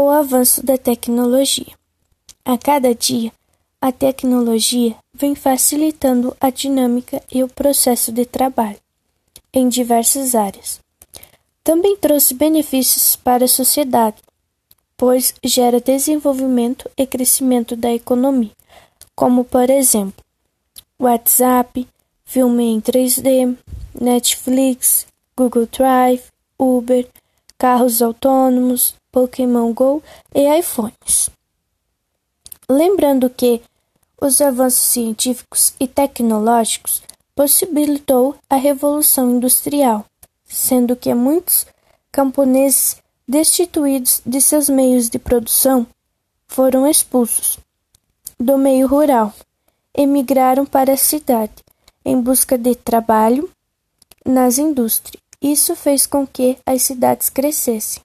o avanço da tecnologia. A cada dia, a tecnologia vem facilitando a dinâmica e o processo de trabalho em diversas áreas. Também trouxe benefícios para a sociedade, pois gera desenvolvimento e crescimento da economia, como por exemplo, WhatsApp, filme em 3D, Netflix, Google Drive, Uber, carros autônomos, Pokémon Go e iPhones. Lembrando que os avanços científicos e tecnológicos possibilitou a revolução industrial, sendo que muitos camponeses destituídos de seus meios de produção foram expulsos do meio rural, emigraram para a cidade em busca de trabalho nas indústrias. Isso fez com que as cidades crescessem.